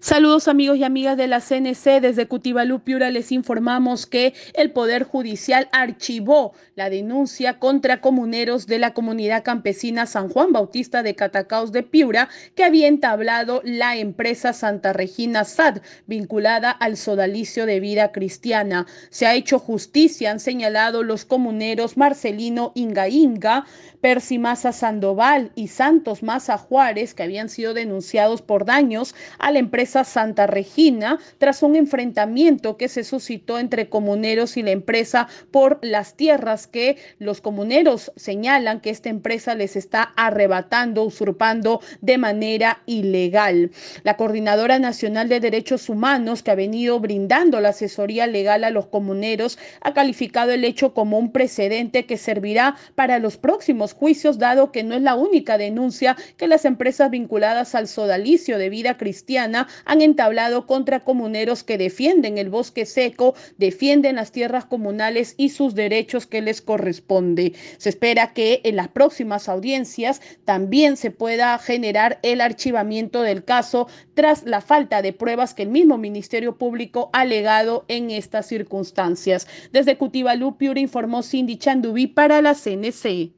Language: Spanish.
Saludos amigos y amigas de la CNC. Desde Cutibalú, Piura, les informamos que el Poder Judicial archivó la denuncia contra comuneros de la comunidad campesina San Juan Bautista de Catacaos de Piura que había entablado la empresa Santa Regina SAD vinculada al sodalicio de vida cristiana. Se ha hecho justicia, han señalado los comuneros Marcelino Inga Inga, Percy Maza Sandoval y Santos Maza Juárez que habían sido denunciados por daños a la empresa Santa Regina tras un enfrentamiento que se suscitó entre comuneros y la empresa por las tierras que los comuneros señalan que esta empresa les está arrebatando, usurpando de manera ilegal. La Coordinadora Nacional de Derechos Humanos, que ha venido brindando la asesoría legal a los comuneros, ha calificado el hecho como un precedente que servirá para los próximos juicios, dado que no es la única denuncia que las empresas vinculadas al sodalicio de vida cristiana han entablado contra comuneros que defienden el bosque seco, defienden las tierras comunales y sus derechos que les corresponde. Se espera que en las próximas audiencias también se pueda generar el archivamiento del caso tras la falta de pruebas que el mismo Ministerio Público ha alegado en estas circunstancias. Desde Cutibalú, Piura informó Cindy Chandubí para la CNC.